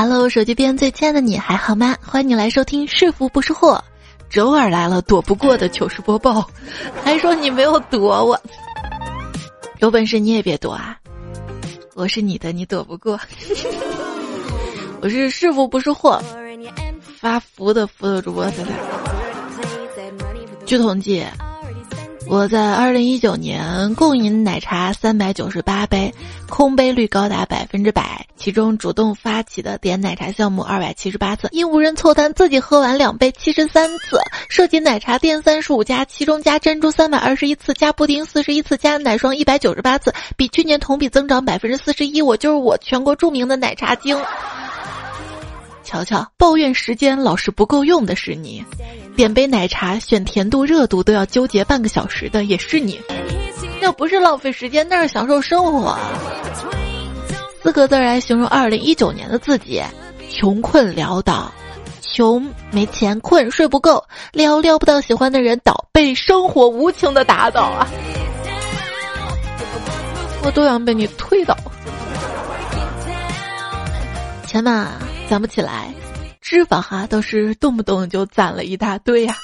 Hello，手机边最亲爱的你还好吗？欢迎你来收听是福不是祸，周二来了躲不过的糗事播报，还说你没有躲我，有本事你也别躲啊！我是你的，你躲不过。我是是福不是祸，发福的福的主播仔仔。据统计。我在二零一九年共饮奶茶三百九十八杯，空杯率高达百分之百。其中主动发起的点奶茶项目二百七十八次，因无人凑单自己喝完两杯七十三次。涉及奶茶店三十五家，其中加珍珠三百二十一次，加布丁四十一次，加奶霜一百九十八次，比去年同比增长百分之四十一。我就是我，全国著名的奶茶精。瞧瞧，抱怨时间老是不够用的是你。点杯奶茶选甜度热度都要纠结半个小时的也是你，那不是浪费时间，那是享受生活。四个字来形容二零一九年的自己：穷困潦倒，穷没钱，困睡不够，撩撩不到喜欢的人，倒被生活无情的打倒啊！我都想被你推倒，钱嘛攒不起来。脂肪哈倒是动不动就攒了一大堆呀。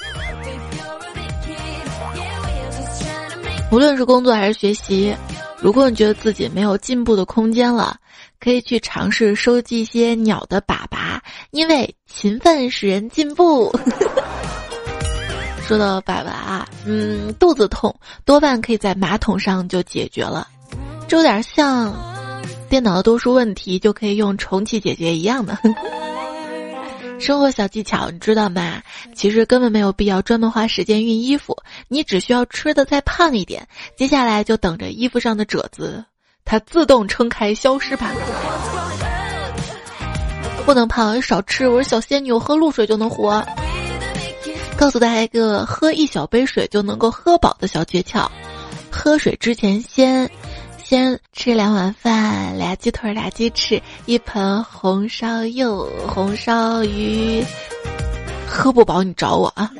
无论是工作还是学习，如果你觉得自己没有进步的空间了，可以去尝试收集一些鸟的粑粑，因为勤奋使人进步。说到粑粑啊，嗯，肚子痛多半可以在马桶上就解决了，这有点像电脑的多数问题就可以用重启解决一样的。生活小技巧，你知道吗？其实根本没有必要专门花时间熨衣服，你只需要吃的再胖一点，接下来就等着衣服上的褶子，它自动撑开消失吧。不能胖，少吃。我是小仙女，我喝露水就能活。告诉大家一个喝一小杯水就能够喝饱的小诀窍：喝水之前先。先吃两碗饭，俩鸡腿，俩鸡翅，一盆红烧肉，红烧鱼。喝不饱你找我啊！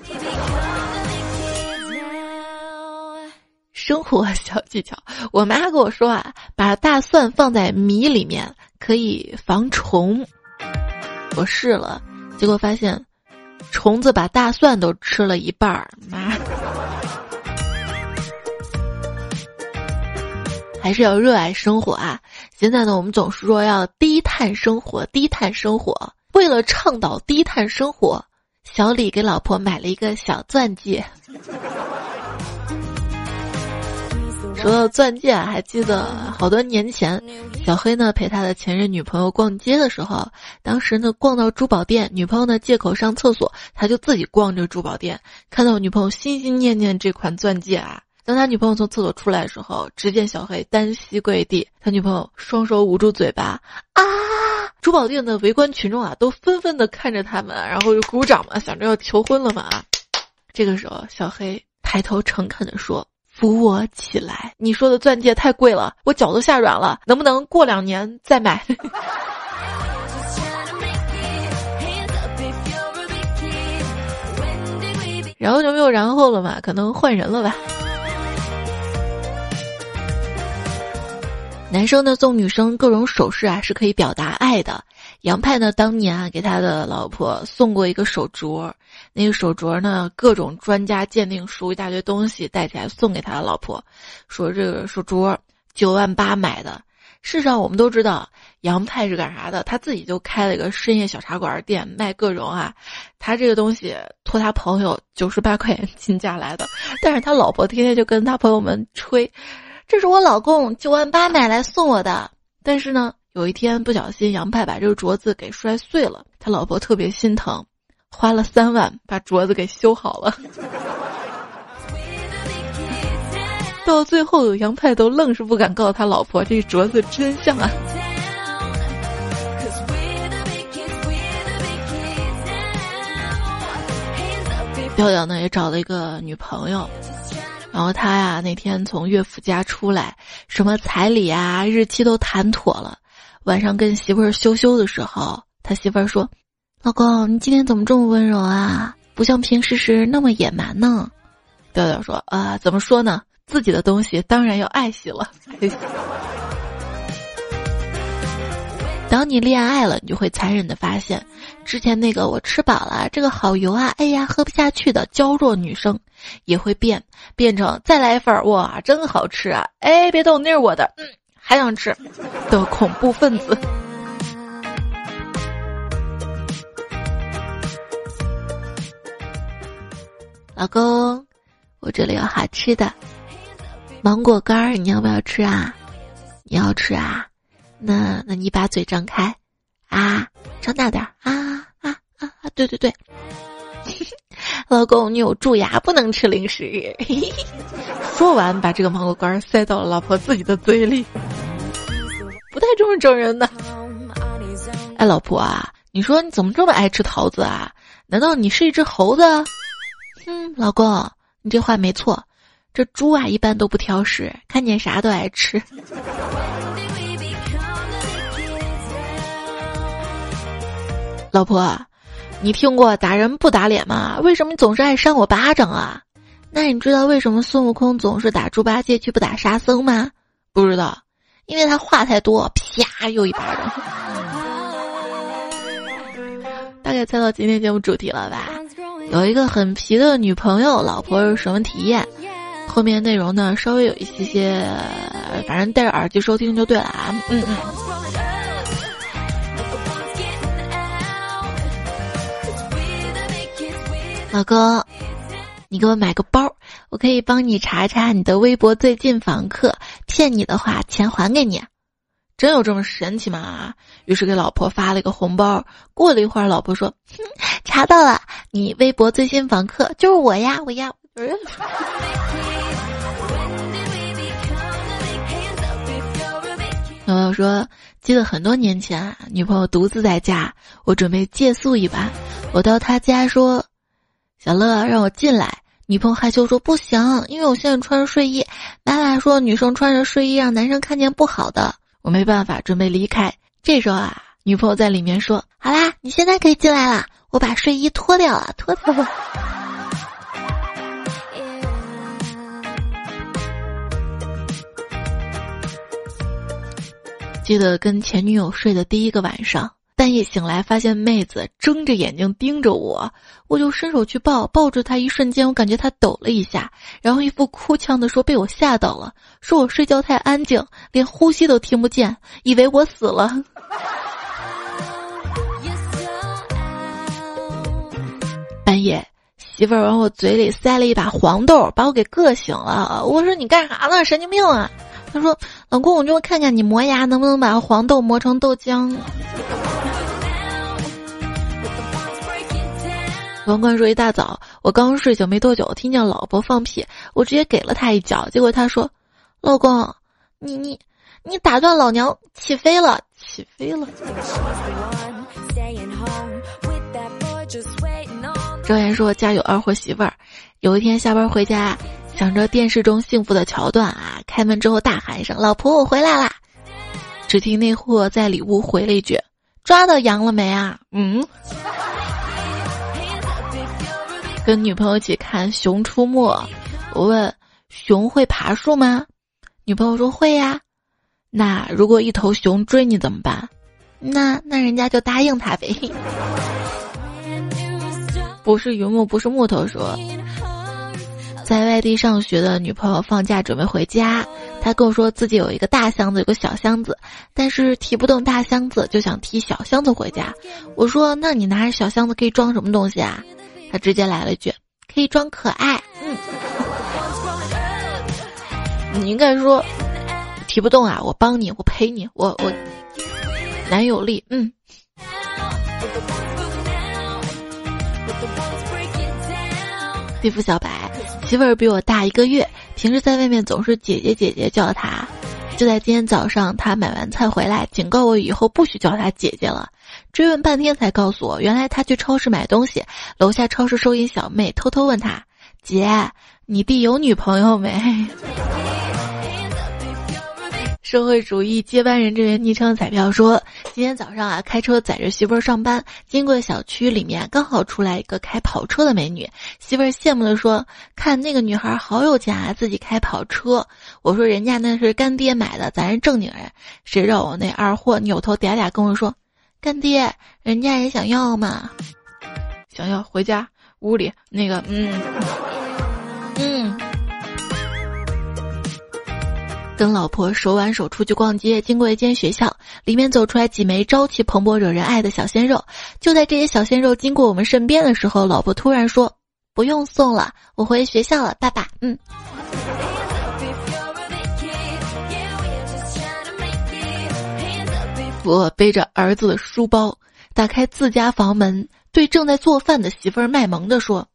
生活小技巧，我妈跟我说啊，把大蒜放在米里面可以防虫。我试了，结果发现虫子把大蒜都吃了一半儿，妈。还是要热爱生活啊！现在呢，我们总是说要低碳生活，低碳生活。为了倡导低碳生活，小李给老婆买了一个小钻戒。说到钻戒啊，还记得好多年前，小黑呢陪他的前任女朋友逛街的时候，当时呢逛到珠宝店，女朋友呢借口上厕所，他就自己逛着珠宝店，看到女朋友心心念念这款钻戒啊。当他女朋友从厕所出来的时候，只见小黑单膝跪地，他女朋友双手捂住嘴巴，啊！珠宝店的围观群众啊，都纷纷的看着他们，然后就鼓掌嘛，想着要求婚了嘛。这个时候，小黑抬头诚恳的说：“扶我起来，你说的钻戒太贵了，我脚都吓软了，能不能过两年再买？” 然后就没有然后了嘛，可能换人了吧。男生呢送女生各种首饰啊，是可以表达爱的。杨派呢当年啊给他的老婆送过一个手镯，那个手镯呢各种专家鉴定书一大堆东西带起来送给他的老婆，说这个手镯九万八买的。事实上我们都知道杨派是干啥的，他自己就开了一个深夜小茶馆店卖各种啊，他这个东西托他朋友九十八块钱进价来的，但是他老婆天天就跟他朋友们吹。这是我老公九万八买来送我的，但是呢，有一天不小心杨派把这个镯子给摔碎了，他老婆特别心疼，花了三万把镯子给修好了。到最后，杨派都愣是不敢告诉他老婆这镯子真相啊。调调呢也找了一个女朋友。然后他呀，那天从岳父家出来，什么彩礼啊、日期都谈妥了。晚上跟媳妇儿羞羞的时候，他媳妇儿说：“老公，你今天怎么这么温柔啊？不像平时时那么野蛮呢。”调调说：“啊，怎么说呢？自己的东西当然要爱惜了。” 当你恋爱了，你就会残忍的发现，之前那个我吃饱了，这个好油啊，哎呀，喝不下去的娇弱女生，也会变变成再来一份儿，哇，真好吃啊！哎，别动，那是我的，嗯，还想吃的恐怖分子。老公，我这里有好吃的芒果干儿，你要不要吃啊？你要吃啊？那那你把嘴张开，啊，张大点儿啊啊啊啊！对对对，老公你有蛀牙，不能吃零食。说完，把这个芒果干塞到了老婆自己的嘴里，不太重视整人的。哎，老婆啊，你说你怎么这么爱吃桃子啊？难道你是一只猴子？嗯，老公，你这话没错，这猪啊一般都不挑食，看见啥都爱吃。老婆，你听过打人不打脸吗？为什么你总是爱扇我巴掌啊？那你知道为什么孙悟空总是打猪八戒却不打沙僧吗？不知道，因为他话太多，啪又一巴掌。大概猜到今天节目主题了吧？有一个很皮的女朋友，老婆是什么体验？后面内容呢稍微有一些些，反正戴着耳机收听就对了啊。嗯嗯。老公，你给我买个包，我可以帮你查查你的微博最近访客，骗你的话钱还给你。真有这么神奇吗？于是给老婆发了一个红包。过了一会儿，老婆说：“哼查到了，你微博最新访客就是我呀，我呀。” 朋友说：“记得很多年前，女朋友独自在家，我准备借宿一晚，我到她家说。”小乐让我进来，女朋友害羞说不行，因为我现在穿着睡衣。妈妈说女生穿着睡衣让男生看见不好的，我没办法，准备离开。这时候啊，女朋友在里面说：“好啦，你现在可以进来了，我把睡衣脱掉了，脱掉了。”记得跟前女友睡的第一个晚上。半夜醒来，发现妹子睁着眼睛盯着我，我就伸手去抱，抱住她一瞬间，我感觉她抖了一下，然后一副哭腔的说：“被我吓到了，说我睡觉太安静，连呼吸都听不见，以为我死了。”半夜，媳妇儿往我嘴里塞了一把黄豆，把我给硌醒了。我说：“你干啥呢？神经病啊！”他说：“老公，我就看看你磨牙能不能把黄豆磨成豆浆。”王冠说：“一大早，我刚睡醒没多久，听见老婆放屁，我直接给了他一脚。结果他说：‘老公，你你你打断老娘起飞了，起飞了。’”赵岩说：“家有二货媳妇儿，有一天下班回家，想着电视中幸福的桥段啊，开门之后大喊一声：‘老婆，我回来啦！’只听那货在里屋回了一句：‘抓到羊了没啊？’嗯。”跟女朋友一起看《熊出没》，我问：“熊会爬树吗？”女朋友说：“会呀。”那如果一头熊追你怎么办？那那人家就答应他呗。不是榆木，不是木头。说，在外地上学的女朋友放假准备回家，他跟我说自己有一个大箱子，有个小箱子，但是提不动大箱子，就想提小箱子回家。我说：“那你拿着小箱子可以装什么东西啊？”他直接来了一句：“可以装可爱。”嗯，你应该说提不动啊，我帮你，我陪你，我我男友力。嗯，地府小白媳妇儿比我大一个月，平时在外面总是姐姐姐姐叫他。就在今天早上，他买完菜回来，警告我以后不许叫他姐姐了。追问半天才告诉我，原来他去超市买东西，楼下超市收银小妹偷偷问他：“姐，你弟有女朋友没？”社会主义接班人这边昵称彩票说，今天早上啊，开车载着媳妇儿上班，经过小区里面，刚好出来一个开跑车的美女，媳妇儿羡慕的说：“看那个女孩好有钱啊，自己开跑车。”我说：“人家那是干爹买的，咱是正经人。”谁知道我那二货扭头嗲嗲跟我说：“干爹，人家也想要嘛，想要回家屋里那个，嗯。”跟老婆手挽手出去逛街，经过一间学校，里面走出来几枚朝气蓬勃、惹人爱的小鲜肉。就在这些小鲜肉经过我们身边的时候，老婆突然说：“不用送了，我回学校了，爸爸。”嗯。我背着儿子的书包，打开自家房门，对正在做饭的媳妇儿卖萌的说：“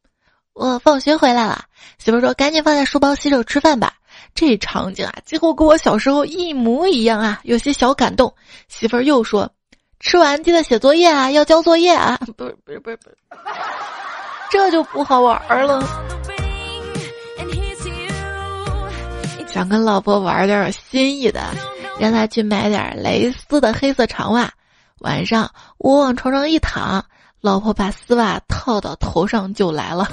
我放学回来了。”媳妇儿说：“赶紧放下书包，洗手吃饭吧。”这场景啊，几乎跟我小时候一模一样啊，有些小感动。媳妇儿又说：“吃完记得写作业啊，要交作业啊。”不是不是不是不，这就不好玩了。想跟老婆玩点有新意的，让他去买点蕾丝的黑色长袜。晚上我往床上一躺，老婆把丝袜套到头上就来了。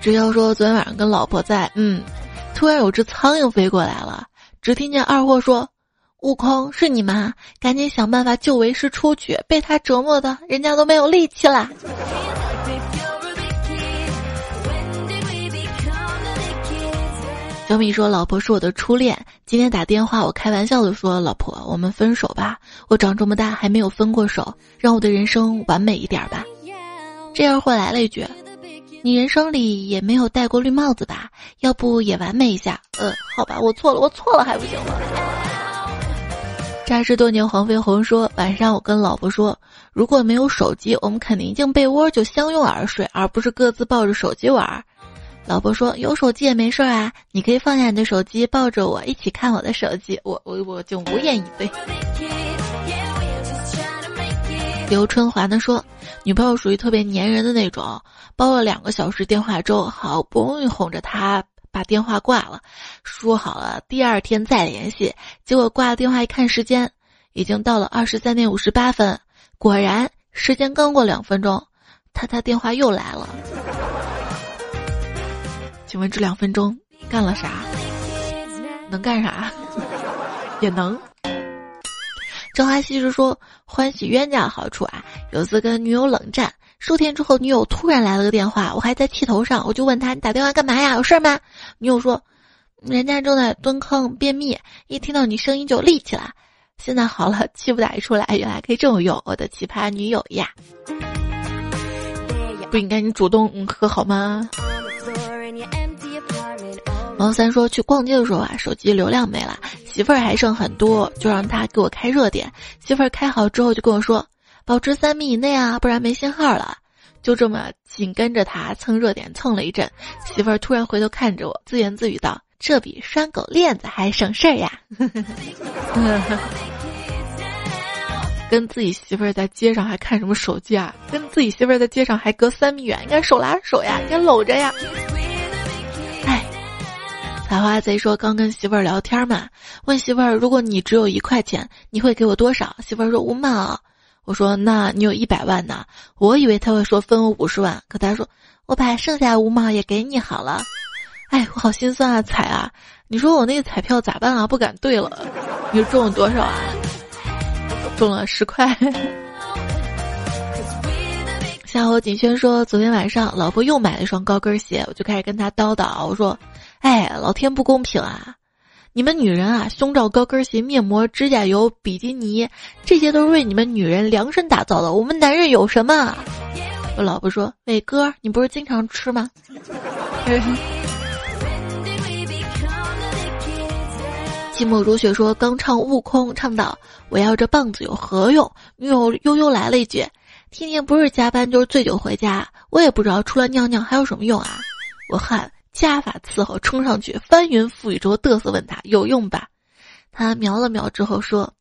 只要说昨天晚上跟老婆在，嗯，突然有只苍蝇飞过来了，只听见二货说：“悟空是你吗？赶紧想办法救为师出去，被他折磨的人家都没有力气了。”小米说：“老婆是我的初恋，今天打电话，我开玩笑的说，老婆，我们分手吧。我长这么大还没有分过手，让我的人生完美一点吧。”这二货来了一句。你人生里也没有戴过绿帽子吧？要不也完美一下？呃，好吧，我错了，我错了还不行吗？扎实多年黄飞鸿说，晚上我跟老婆说，如果没有手机，我们肯定进被窝就相拥而睡，而不是各自抱着手机玩。老婆说，有手机也没事啊，你可以放下你的手机，抱着我一起看我的手机。我我我就无言以对。刘春华呢说，女朋友属于特别粘人的那种，煲了两个小时电话粥，好不容易哄着她把电话挂了，说好了第二天再联系，结果挂了电话一看时间，已经到了二十三点五十八分，果然时间刚过两分钟，他他电话又来了，请问这两分钟干了啥？能干啥？也能。张华西是说欢喜冤家的好处啊，有次跟女友冷战，数天之后女友突然来了个电话，我还在气头上，我就问他你打电话干嘛呀？有事吗？女友说，人家正在蹲坑便秘，一听到你声音就立起来，现在好了，气不打一处来，原来可以这么用，我的奇葩女友呀，不应该你主动和好吗？王三说去逛街的时候啊，手机流量没了。媳妇儿还剩很多，就让他给我开热点。媳妇儿开好之后就跟我说：“保持三米以内啊，不然没信号了。”就这么紧跟着他蹭热点蹭了一阵。媳妇儿突然回头看着我，自言自语道：“这比拴狗链子还省事儿呀！” 跟自己媳妇儿在街上还看什么手机啊？跟自己媳妇儿在街上还隔三米远，应该手拉手呀，应该搂着呀。采花贼说：“刚跟媳妇儿聊天嘛，问媳妇儿，如果你只有一块钱，你会给我多少？”媳妇儿说：“五毛。”我说：“那你有一百万呢？”我以为他会说分我五十万，可他说：“我把剩下五毛也给你好了。”哎，我好心酸啊，彩啊！你说我那个彩票咋办啊？不敢兑了。你中了多少啊？中了十块。夏侯锦轩说：“昨天晚上老婆又买了一双高跟鞋，我就开始跟他叨叨，我说。”哎，老天不公平啊！你们女人啊，胸罩、高跟鞋、面膜、指甲油、比基尼，这些都是为你们女人量身打造的。我们男人有什么？我老婆说：“伟哥，你不是经常吃吗？”寂寞如雪说：“刚唱悟空，唱到我要这棒子有何用？”女友悠悠来了一句：“天天不是加班就是醉酒回家，我也不知道除了尿尿还有什么用啊！”我汗。加法伺候冲上去，翻云覆雨之后嘚瑟问他有用吧？他瞄了瞄之后说：“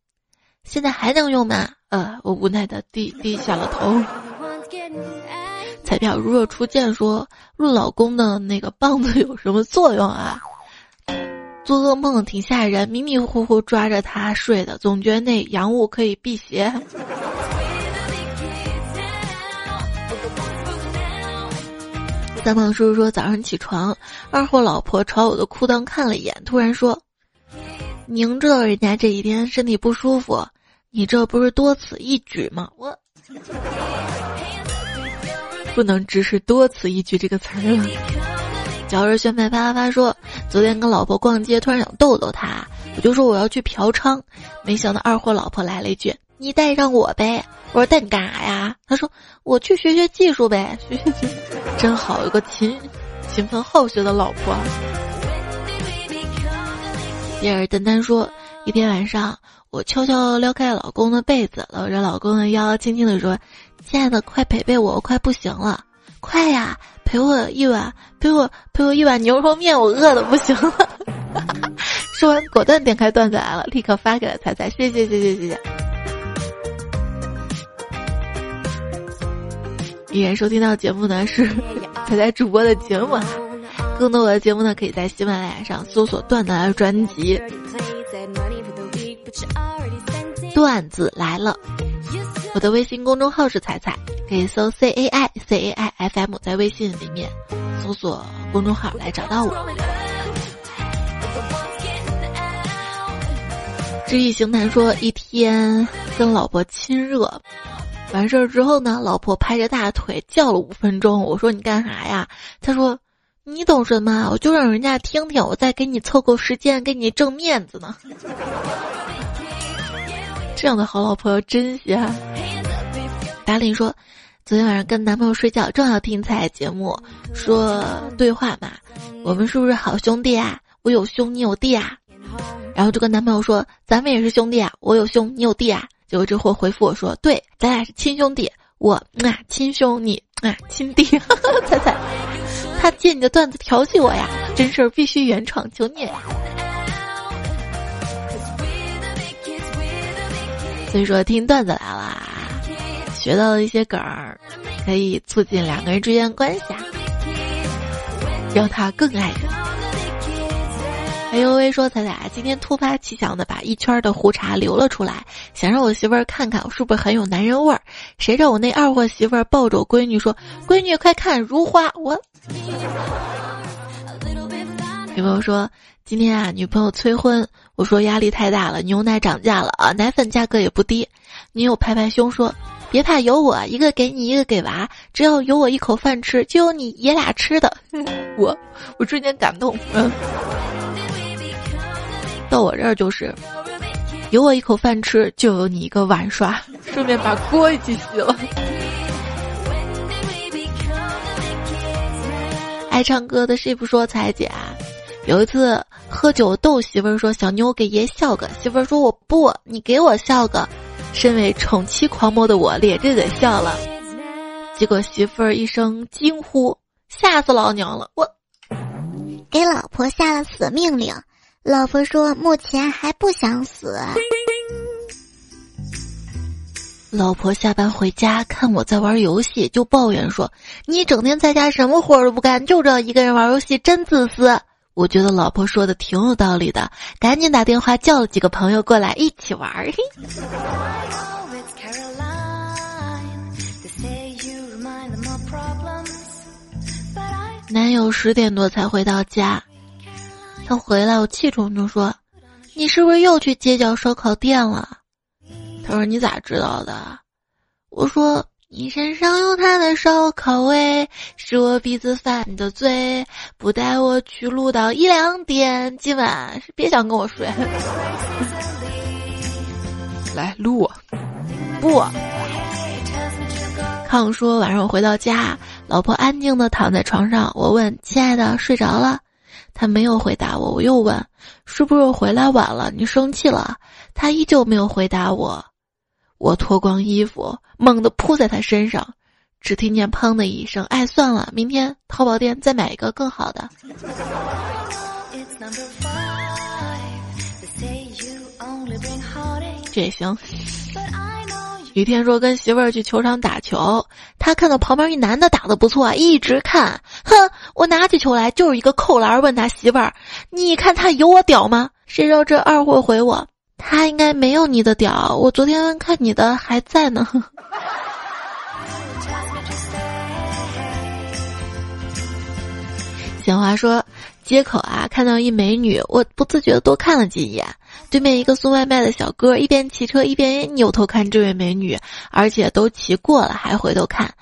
现在还能用吗？”呃，我无奈的低低下了头。彩票如若初见说录老公的那个棒子有什么作用啊？做噩梦挺吓人，迷迷糊糊抓着他睡的，总觉得那阳物可以辟邪。三胖叔叔说早上起床，二货老婆朝我的裤裆看了一眼，突然说：“明知道人家这几天身体不舒服，你这不是多此一举吗？”我不能直视“多此一举”这个词儿了。嚼着炫派啪啪啪说：“昨天跟老婆逛街，突然想逗逗她，我就说我要去嫖娼，没想到二货老婆来了一句：‘你带上我呗。’我说带你干啥呀？他说我去学学技术呗。学学技术，真好，有个勤勤奋好学的老婆。”第二丹丹说：“一天晚上，我悄悄撩开老公的被子，搂着老公的腰，轻轻地说：‘亲爱的，快陪陪我，我快不行了。’快呀！”陪我一碗，陪我陪我一碗牛肉面，我饿的不行了。说完，果断点开段子来了，立刻发给了彩彩，谢谢谢谢谢谢。依然收听到节目呢是 彩彩主播的节目，更多我的节目呢可以在喜马拉雅上搜索“段子来”专辑。段子来了，我的微信公众号是彩彩。可以搜 C A I C A I F M，在微信里面搜索公众号来找到我。知易行难说，一天跟老婆亲热，完事儿之后呢，老婆拍着大腿叫了五分钟。我说你干啥呀？他说你懂什么？我就让人家听听，我再给你凑够时间，给你挣面子呢。这样的好老婆要珍惜啊！达令说。昨天晚上跟男朋友睡觉，正好听彩节目说对话嘛，我们是不是好兄弟啊？我有兄，你有弟啊？然后就跟男朋友说，咱们也是兄弟啊，我有兄，你有弟啊？结果这货回复我说，对，咱俩是亲兄弟，我啊亲兄，你啊亲弟。彩彩，他借你的段子调戏我呀？真事儿必须原创，求你。所以说听段子来了。学到了一些梗儿，可以促进两个人之间关系啊，让他更爱你。哎呦喂，说咱俩今天突发奇想的把一圈的胡茬留了出来，想让我媳妇儿看看我是不是很有男人味儿。谁知我那二货媳妇儿抱着我闺女说：“闺女快看如花。”我 女朋友说：“今天啊，女朋友催婚，我说压力太大了，牛奶涨价了啊，奶粉价格也不低。”女友拍拍胸说。别怕，有我一个给你，一个给娃，只要有我一口饭吃，就有你爷俩吃的。我，我瞬间感动。嗯，到我这儿就是，有我一口饭吃，就有你一个碗刷，顺便把锅一起洗了。爱唱歌的谁不说彩姐？有一次喝酒逗媳妇儿说：“小妞给爷笑个。”媳妇儿说：“我不，你给我笑个。”身为宠妻狂魔的我咧着嘴笑了，结果媳妇儿一声惊呼，吓死老娘了！我给老婆下了死命令，老婆说目前还不想死。老婆下班回家看我在玩游戏，就抱怨说：“你整天在家什么活都不干，就知道一个人玩游戏，真自私。”我觉得老婆说的挺有道理的，赶紧打电话叫了几个朋友过来一起玩儿。男友十点多才回到家，他回来我气冲冲说：“你是不是又去街角烧烤店了？”他说：“你咋知道的？”我说。你身上有他的烧烤味，是我鼻子犯的罪。不带我去录到一两点，今晚是别想跟我睡。来录我，不。康说晚上我回到家，老婆安静的躺在床上。我问亲爱的睡着了，他没有回答我。我又问是不是回来晚了，你生气了？他依旧没有回答我。我脱光衣服，猛地扑在他身上，只听见“砰”的一声。哎，算了，明天淘宝店再买一个更好的。这也行。雨天说跟媳妇儿去球场打球，他。他看到旁边一男的打的不错，一直看。哼，我拿起球来就是一个扣篮，问他媳妇儿：“你看他有我屌吗？”谁知道这二货回我：“他应该没有你的屌，我昨天看你的还在呢。”闲话说，街口啊，看到一美女，我不自觉的多看了几眼。对面一个送外卖的小哥，一边骑车一边扭头看这位美女，而且都骑过了还回头看。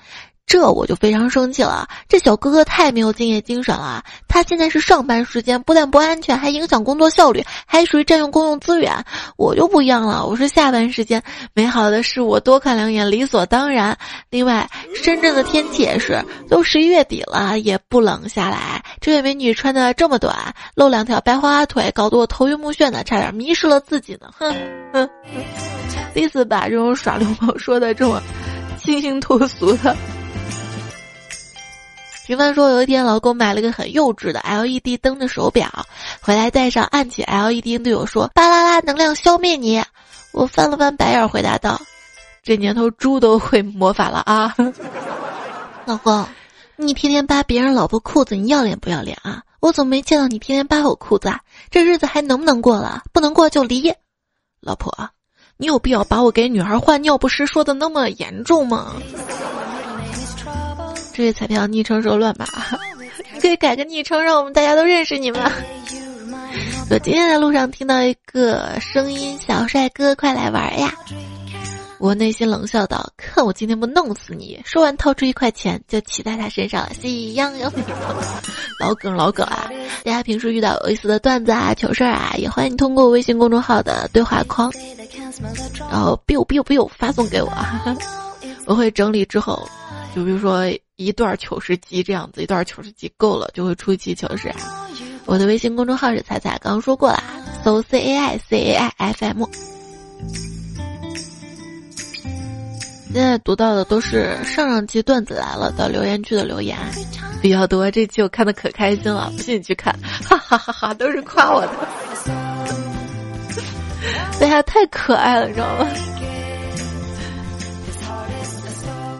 这我就非常生气了，这小哥哥太没有敬业精神了。他现在是上班时间，不但不安全，还影响工作效率，还属于占用公用资源。我就不一样了，我是下班时间，美好的事我多看两眼，理所当然。另外，深圳的天气也是，都十一月底了，也不冷下来。这位美女穿的这么短，露两条白花花腿，搞得我头晕目眩的，差点迷失了自己呢。哼哼，第一次把这种耍流氓说的这么清新脱俗的。平凡说，有一天老公买了个很幼稚的 LED 灯的手表，回来戴上，按起 LED，对我说：“巴啦啦，能量消灭你。”我翻了翻白眼，回答道：“这年头猪都会魔法了啊！”老公，你天天扒别人老婆裤子，你要脸不要脸啊？我怎么没见到你天天扒我裤子啊？这日子还能不能过了？不能过就离。老婆，你有必要把我给女孩换尿不湿说的那么严重吗？这位彩票昵称是乱码，你可以改个昵称，让我们大家都认识你吗？我今天在路上听到一个声音：“小帅哥，快来玩呀！”我内心冷笑道：“看我今天不弄死你！”说完，掏出一块钱就骑在他身上，喜羊羊。老梗老梗啊！大家平时遇到有意思的段子啊、糗事儿啊，也欢迎你通过微信公众号的对话框，然后 biu biu biu 发送给我，我会整理之后，就比如说。一段糗事集这样子，一段糗事集够了，就会出一期糗事。我的微信公众号是彩彩，刚刚说过了，搜 C A I C A I F M。现在读到的都是上上期段子来了的留言区的留言比较多，这期我看的可开心了，不信你去看，哈哈哈哈，都是夸我的，大家太可爱了，你知道吗？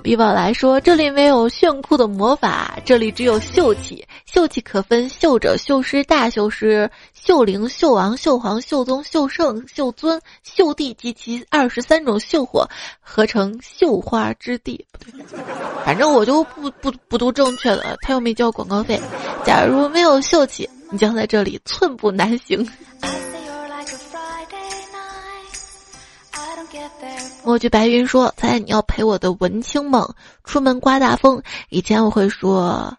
比宝来说：“这里没有炫酷的魔法，这里只有秀气。秀气可分秀者、秀师、大秀师、秀灵、秀王、秀皇、秀宗、秀圣、秀尊、秀帝及其二十三种秀火，合成绣花之地。不对，反正我就不不不读正确的，他又没交广告费。假如没有秀气，你将在这里寸步难行。”墨剧白云说：“猜你要陪我的文青梦，出门刮大风。以前我会说，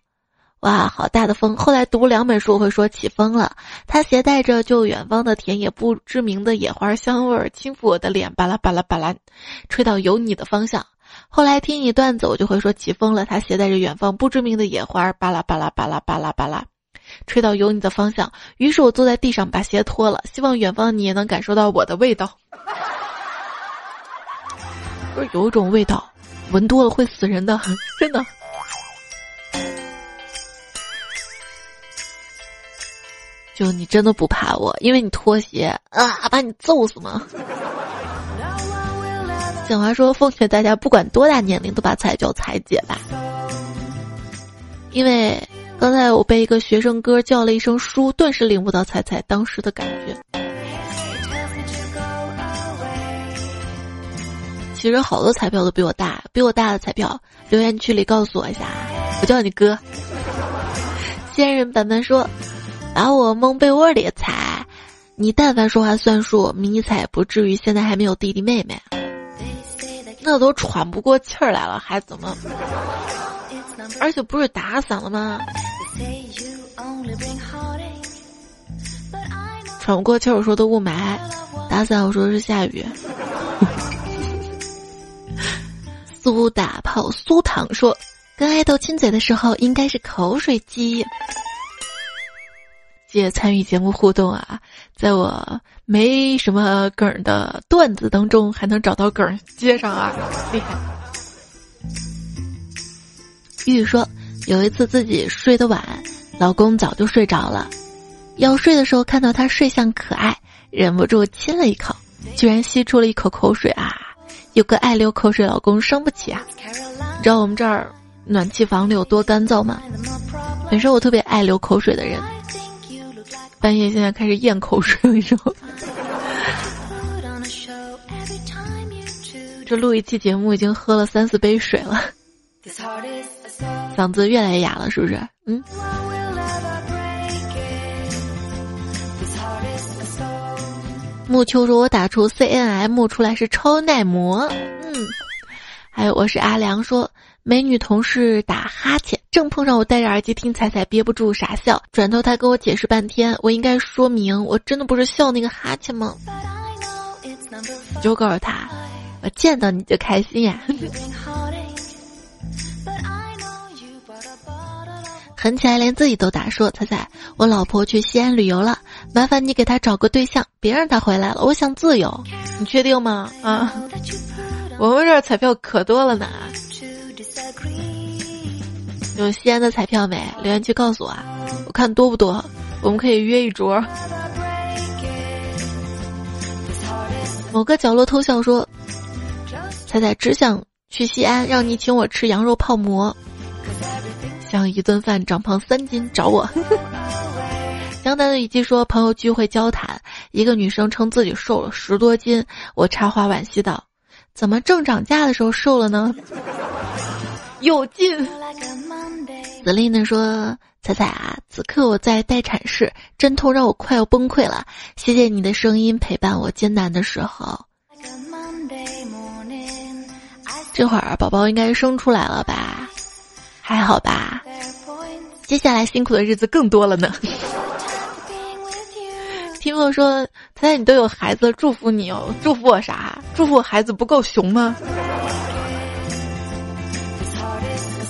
哇，好大的风。后来读两本书，我会说起风了。它携带着就远方的田野不知名的野花香味儿，轻抚我的脸，巴拉巴拉巴拉，吹到有你的方向。后来听你段子，我就会说起风了。它携带着远方不知名的野花，巴拉巴拉巴拉巴拉巴拉，吹到有你的方向。于是我坐在地上把鞋脱了，希望远方你也能感受到我的味道。”不是有一种味道，闻多了会死人的，真的。就你真的不怕我，因为你脱鞋啊，把你揍死吗？小华说：“奉劝大家，不管多大年龄，都把彩叫彩姐吧。”因为刚才我被一个学生哥叫了一声叔，顿时领悟到彩彩当时的感觉。其实好多彩票都比我大，比我大的彩票留言区里告诉我一下，我叫你哥。仙人板板说，把我蒙被窝里踩，你但凡说话算数，迷彩不至于现在还没有弟弟妹妹，那都喘不过气儿来了，还怎么？而且不是打伞了吗？喘不过气儿，我说的雾霾，打伞我说是下雨。苏打炮苏糖说：“跟爱豆亲嘴的时候应该是口水鸡。”谢参与节目互动啊，在我没什么梗的段子当中还能找到梗接上啊，厉害。玉玉说：“有一次自己睡得晚，老公早就睡着了，要睡的时候看到他睡相可爱，忍不住亲了一口，居然吸出了一口口水啊！”有个爱流口水老公，生不起啊！你知道我们这儿暖气房里有多干燥吗？本身我特别爱流口水的人，半夜现在开始咽口水了，你知道吗？这录一期节目已经喝了三四杯水了，嗓子越来越哑了，是不是？嗯。木秋说：“我打出 C N M 出来是超耐磨。”嗯。还有我是阿良说：“美女同事打哈欠，正碰上我戴着耳机听彩彩，憋不住傻笑。转头他跟我解释半天，我应该说明我真的不是笑那个哈欠吗？”就告诉他。我见到你就开心呀！狠起来连自己都打，说彩彩，我老婆去西安旅游了，麻烦你给她找个对象，别让她回来了，我想自由。你确定吗？啊，我们这儿彩票可多了呢。有西安的彩票没？留言区告诉我啊，我看多不多，我们可以约一桌。某个角落偷笑说。彩彩只想去西安，让你请我吃羊肉泡馍。想一顿饭长胖三斤，找我。江南的雨季说，朋友聚会交谈，一个女生称自己瘦了十多斤，我插话惋惜道：“怎么正涨价的时候瘦了呢？” 有劲。子丽呢说：“彩彩啊，此刻我在待产室，阵痛让我快要崩溃了。谢谢你的声音陪伴我艰难的时候。”这会儿宝宝应该生出来了吧？还好吧？接下来辛苦的日子更多了呢。听我说，猜猜你都有孩子，祝福你哦！祝福我啥？祝福我孩子不够熊吗？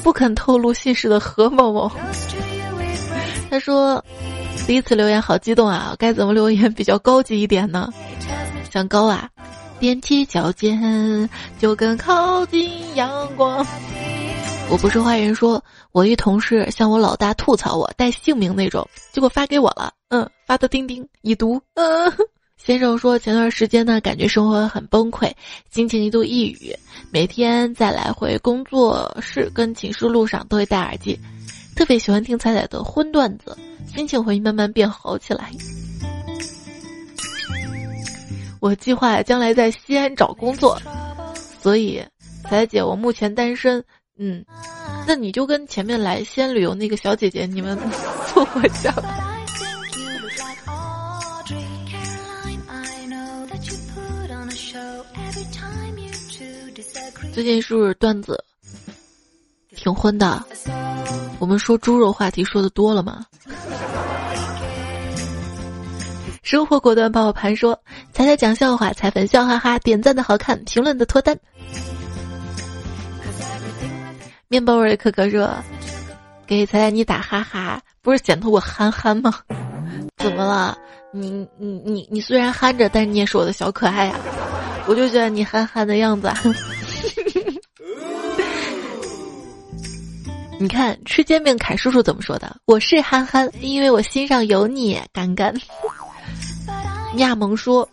不肯透露姓氏的何某某，他说第一次留言好激动啊！该怎么留言比较高级一点呢？想高啊？踮起脚尖就更靠近阳光。我不是坏人，说我一同事向我老大吐槽我带姓名那种，结果发给我了。嗯，发的钉钉已读。嗯，先生说前段时间呢，感觉生活很崩溃，心情一度抑郁，每天在来回工作室跟寝室路上都会戴耳机，特别喜欢听彩彩的荤段子，心情会慢慢变好起来。我计划将来在西安找工作，所以彩彩姐，我目前单身。嗯，那你就跟前面来西安旅游那个小姐姐，你们凑合下。最近是不是段子挺荤的？我们说猪肉话题说的多了吗？生活果断爆盘说：“彩彩讲笑话，彩粉笑哈哈，点赞的好看，评论的脱单。”面包味的可可说：“给彩彩你打哈哈，不是显得我憨憨吗？怎么了？你你你你虽然憨着，但是你也是我的小可爱呀！我就觉得你憨憨的样子。你看吃煎饼，凯叔叔怎么说的？我是憨憨，因为我心上有你，干干。”亚萌说：“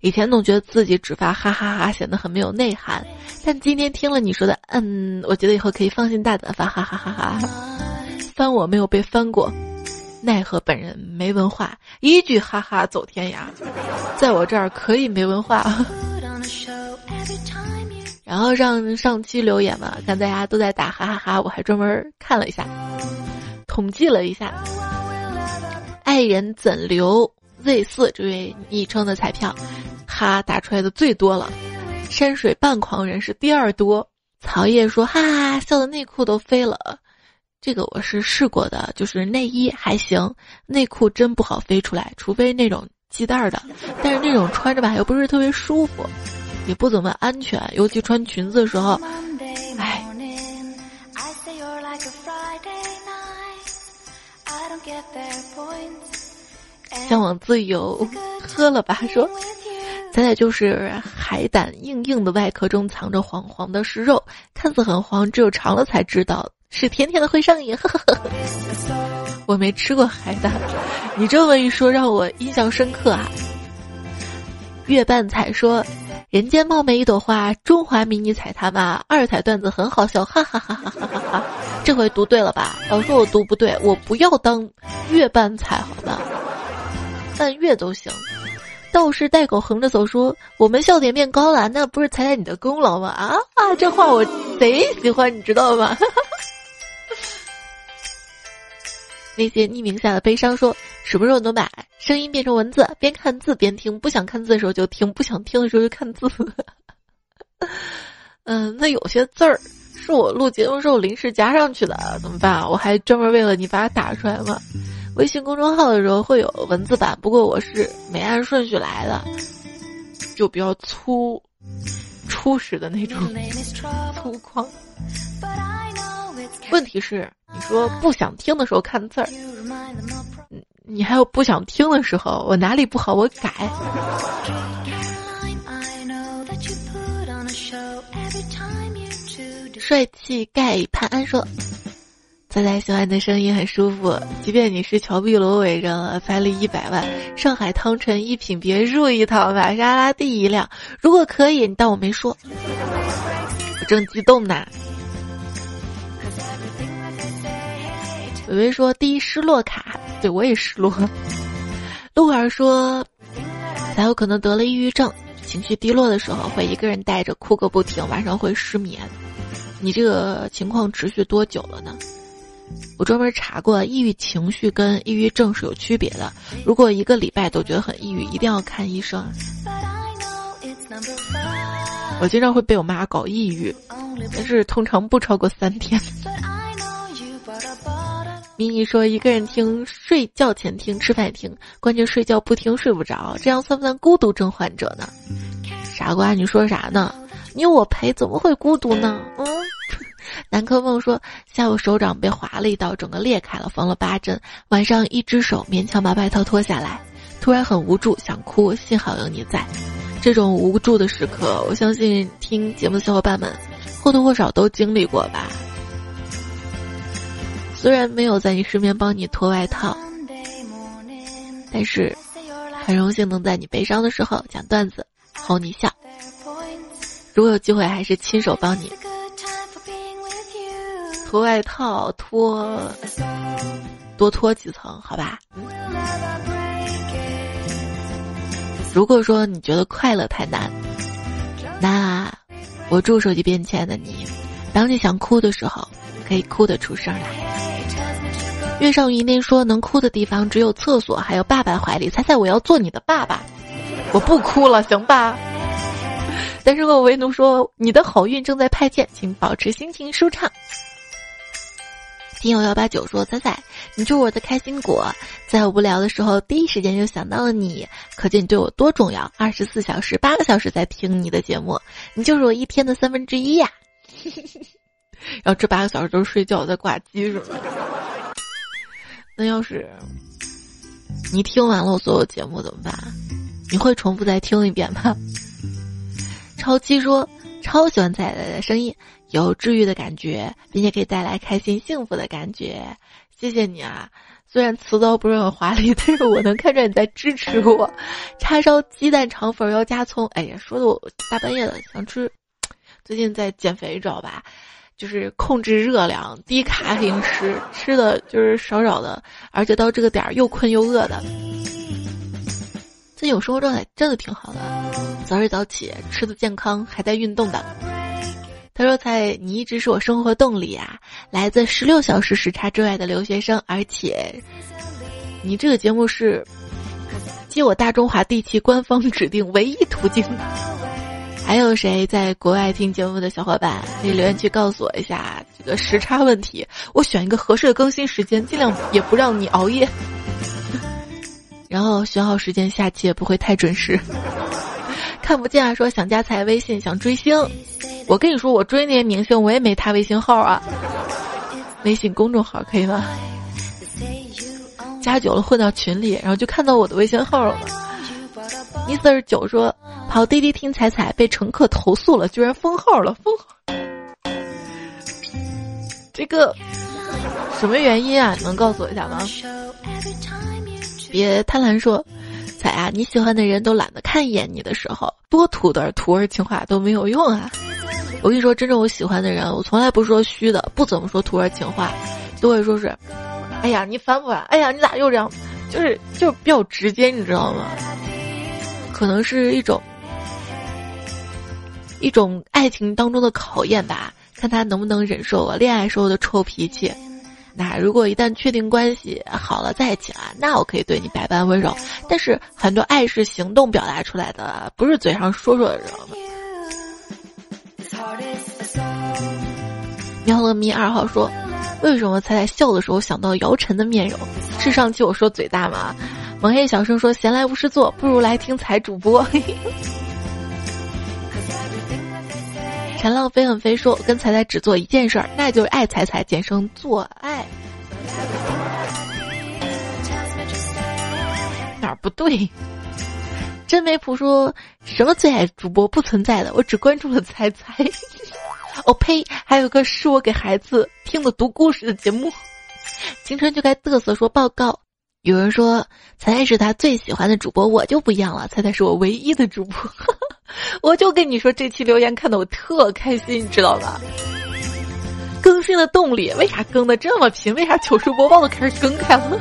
以前总觉得自己只发哈哈哈显得很没有内涵，但今天听了你说的，嗯，我觉得以后可以放心大胆发哈哈哈哈。翻我没有被翻过，奈何本人没文化，一句哈哈走天涯，在我这儿可以没文化。然后让上期留言嘛，看大家都在打哈哈哈，我还专门看了一下，统计了一下，爱人怎留？” Z 四这位昵称的彩票，他打出来的最多了。山水半狂人是第二多。曹烨说：“哈哈，笑的内裤都飞了。”这个我是试过的，就是内衣还行，内裤真不好飞出来，除非那种系带的。但是那种穿着吧又不是特别舒服，也不怎么安全，尤其穿裙子的时候，哎。向往自由，喝了吧。说，咱俩就是海胆硬硬的外壳中藏着黄黄的是肉，看似很黄，只有尝了才知道是甜甜的会上瘾。我没吃过海胆，你这么一说让我印象深刻啊。月半彩说，人间貌美一朵花，中华迷你踩他吧，二彩段子很好笑，哈哈哈哈哈哈哈！这回读对了吧？老说我读不对，我不要当月半彩好吗？半月都行。道士带狗横着走，说我们笑点变高了，那不是踩踩你的功劳吗？啊啊！这话我贼喜欢，你知道吗？那些匿名下的悲伤说，什么时候能把声音变成文字，边看字边听？不想看字的时候就听，不想听的时候就看字。嗯，那有些字儿是我录节目时候临时加上去的，怎么办？我还专门为了你把它打出来吗？微信公众号的时候会有文字版，不过我是没按顺序来的，就比较粗、初始的那种粗犷。问题是，你说不想听的时候看字儿，你还有不想听的时候，我哪里不好我改。帅气盖潘安说：“仔仔喜欢的声音很舒服，即便你是乔碧罗委任了，彩礼一百万，上海汤臣一品别墅一套，玛莎拉蒂一辆，如果可以，你当我没说，我正激动呢。”伟伟说：“第一失落卡，对我也失落。”鹿儿说：“才有可能得了抑郁症，情绪低落的时候会一个人带着哭个不停，晚上会失眠。你这个情况持续多久了呢？”我专门查过，抑郁情绪跟抑郁症是有区别的。如果一个礼拜都觉得很抑郁，一定要看医生。我经常会被我妈搞抑郁，但是通常不超过三天。咪咪说：“一个人听，睡觉前听，吃饭听，关键睡觉不听睡不着，这样算不算孤独症患者呢？”傻瓜，你说啥呢？你有我陪，怎么会孤独呢？嗯。南柯梦说：“下午手掌被划了一刀，整个裂开了，缝了八针。晚上一只手勉强把外套脱下来，突然很无助，想哭。幸好有你在。这种无助的时刻，我相信听节目的小伙伴们或多或少都经历过吧。”虽然没有在你身边帮你脱外套，但是很荣幸能在你悲伤的时候讲段子哄你笑。如果有机会，还是亲手帮你脱外套，脱多脱几层，好吧？如果说你觉得快乐太难，那我祝手机边亲爱的你，当你想哭的时候，可以哭得出声来。月上一念说：“能哭的地方只有厕所，还有爸爸怀里。猜猜我要做你的爸爸，我不哭了，行吧？” 但是我唯奴说：“你的好运正在派件，请保持心情舒畅。”听友幺八九说：“猜猜你就是我的开心果，在我无聊的时候第一时间就想到了你，可见你对我多重要。二十四小时八个小时在听你的节目，你就是我一天的三分之一呀。然后这八个小时都是睡觉在挂机，是吗？”那要是你听完了我所有节目怎么办？你会重复再听一遍吗？超七说超喜欢仔仔的声音，有治愈的感觉，并且可以带来开心幸福的感觉。谢谢你啊！虽然词藻不是很华丽，但是我能看出你在支持我。叉烧鸡蛋肠粉要加葱，哎呀，说的我大半夜的想吃。最近在减肥，知道吧？就是控制热量，低卡零食，吃的就是少少的，而且到这个点儿又困又饿的。最近我生活状态真的挺好的，早睡早起，吃的健康，还在运动的。他说：“菜，你一直是我生活动力啊，来自十六小时时差之外的留学生，而且你这个节目是接我大中华地区官方指定唯一途径。”还有谁在国外听节目的小伙伴可以留言区告诉我一下这个时差问题，我选一个合适的更新时间，尽量也不让你熬夜。然后选好时间，下期也不会太准时。看不见啊，说想加财微信，想追星。我跟你说，我追那些明星，我也没他微信号啊。微信公众号可以吗？加久了混到群里，然后就看到我的微信号了。一四二九说。跑滴滴听彩彩被乘客投诉了，居然封号了，封。这个什么原因啊？能告诉我一下吗？别贪婪说，彩啊，你喜欢的人都懒得看一眼你的时候，多土的土味情话都没有用啊！我跟你说，真正我喜欢的人，我从来不说虚的，不怎么说土味情话，都会说是，哎呀，你烦不烦？哎呀，你咋又这样？就是就是比较直接，你知道吗？可能是一种一种爱情当中的考验吧，看他能不能忍受我恋爱时候的臭脾气。那如果一旦确定关系好了在一起了，那我可以对你百般温柔。但是很多爱是行动表达出来的，不是嘴上说说的，知道吗？喵乐咪二号说：“为什么才在笑的时候想到姚晨的面容？是上期我说嘴大吗？”蒙黑小声说：“闲来无事做，不如来听财主播。”陈浪飞很飞说：“跟彩彩只做一件事儿，那就是爱彩彩，简称做爱。”哪儿不对？真没谱说什么最爱主播不存在的，我只关注了彩彩。哦呸！还有个是我给孩子听的读故事的节目。青春就该嘚瑟说报告。有人说彩彩是他最喜欢的主播，我就不一样了，彩彩是我唯一的主播。我就跟你说，这期留言看的我特开心，你知道吧？更新的动力，为啥更的这么频？为啥糗事播报都开始更开了？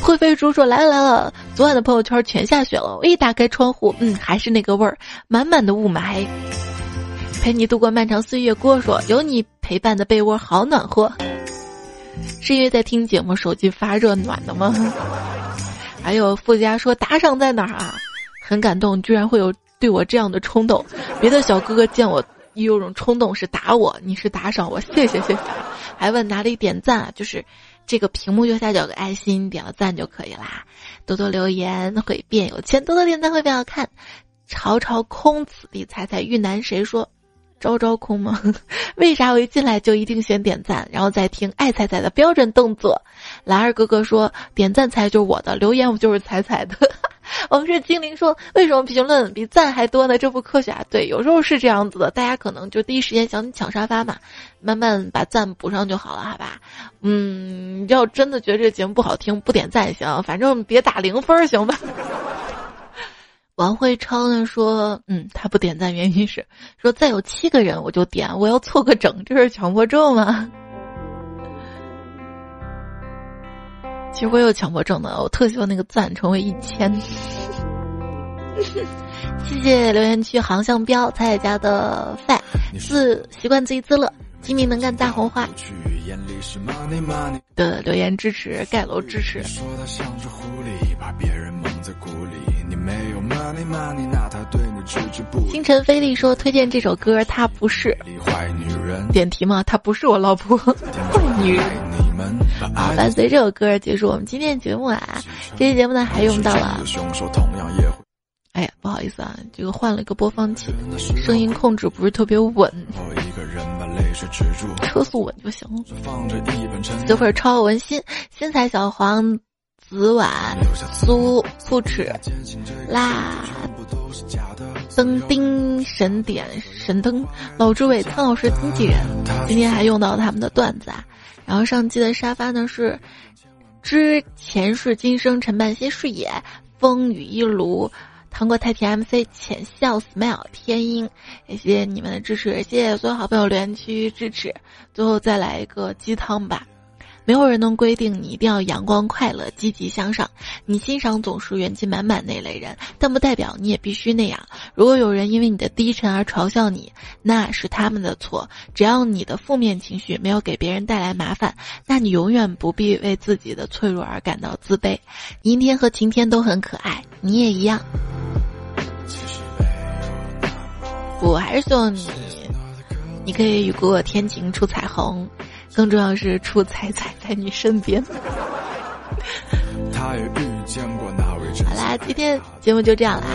会飞猪说来了来了，昨晚的朋友圈全下雪了，我一打开窗户，嗯，还是那个味儿，满满的雾霾。陪你度过漫长岁月，郭说有你陪伴的被窝好暖和，是因为在听节目手机发热暖的吗？还有附加说打赏在哪儿啊？很感动，居然会有。对我这样的冲动，别的小哥哥见我有种冲动是打我，你是打赏我，谢谢谢谢，还问哪里点赞啊？就是这个屏幕右下角有个爱心，点了赞就可以啦。多多留言会变有钱，多多点赞会变好看。朝朝空子里彩彩遇难谁说？招招空吗？为啥我一进来就一定先点赞，然后再听爱彩彩的标准动作？蓝二哥哥说点赞才就是我的，留言我就是彩彩的。我们是精灵说，为什么评论比赞还多呢？这不科学啊！对，有时候是这样子的，大家可能就第一时间想抢沙发嘛，慢慢把赞补上就好了，好吧？嗯，要真的觉得这节目不好听，不点赞也行，反正别打零分，行吧？王慧超呢说，嗯，他不点赞原因是说再有七个人我就点，我要凑个整，这是强迫症吗？其实我有强迫症的，我特希望那个赞成为一千。谢谢留言区航向标彩彩家的饭自习惯自娱自乐，精明能干大红花的留言支持盖楼支持。星辰飞利说推荐这首歌，他不是点题吗？他不是我老婆，坏女人。好，伴随这首歌结束我们今天的节目啊！这期节目呢还用到了，哎呀，不好意思啊，这个换了一个播放器，声音控制不是特别稳，车速稳就行了。这会儿超文心、新彩小黄、紫婉、苏素齿、辣灯丁、神点、神灯、老朱伟、苍老师经纪人，今天还用到他们的段子啊！然后上期的沙发呢是，之前世今生陈半仙视野风雨一炉，糖果太甜 MC 浅笑 smile 天音，谢谢你们的支持，谢谢所有好朋友留言区支持，最后再来一个鸡汤吧。没有人能规定你一定要阳光快乐、积极向上。你欣赏总是元气满满那类人，但不代表你也必须那样。如果有人因为你的低沉而嘲笑你，那是他们的错。只要你的负面情绪没有给别人带来麻烦，那你永远不必为自己的脆弱而感到自卑。阴天和晴天都很可爱，你也一样。我还是希望你，你可以雨过天晴出彩虹。更重要是出彩彩在你身边。好啦，今天节目就这样啦。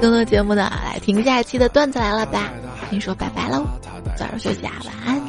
更多节目呢，来听下一期的段子来了吧。跟你说拜拜喽，早点休息啊，晚安。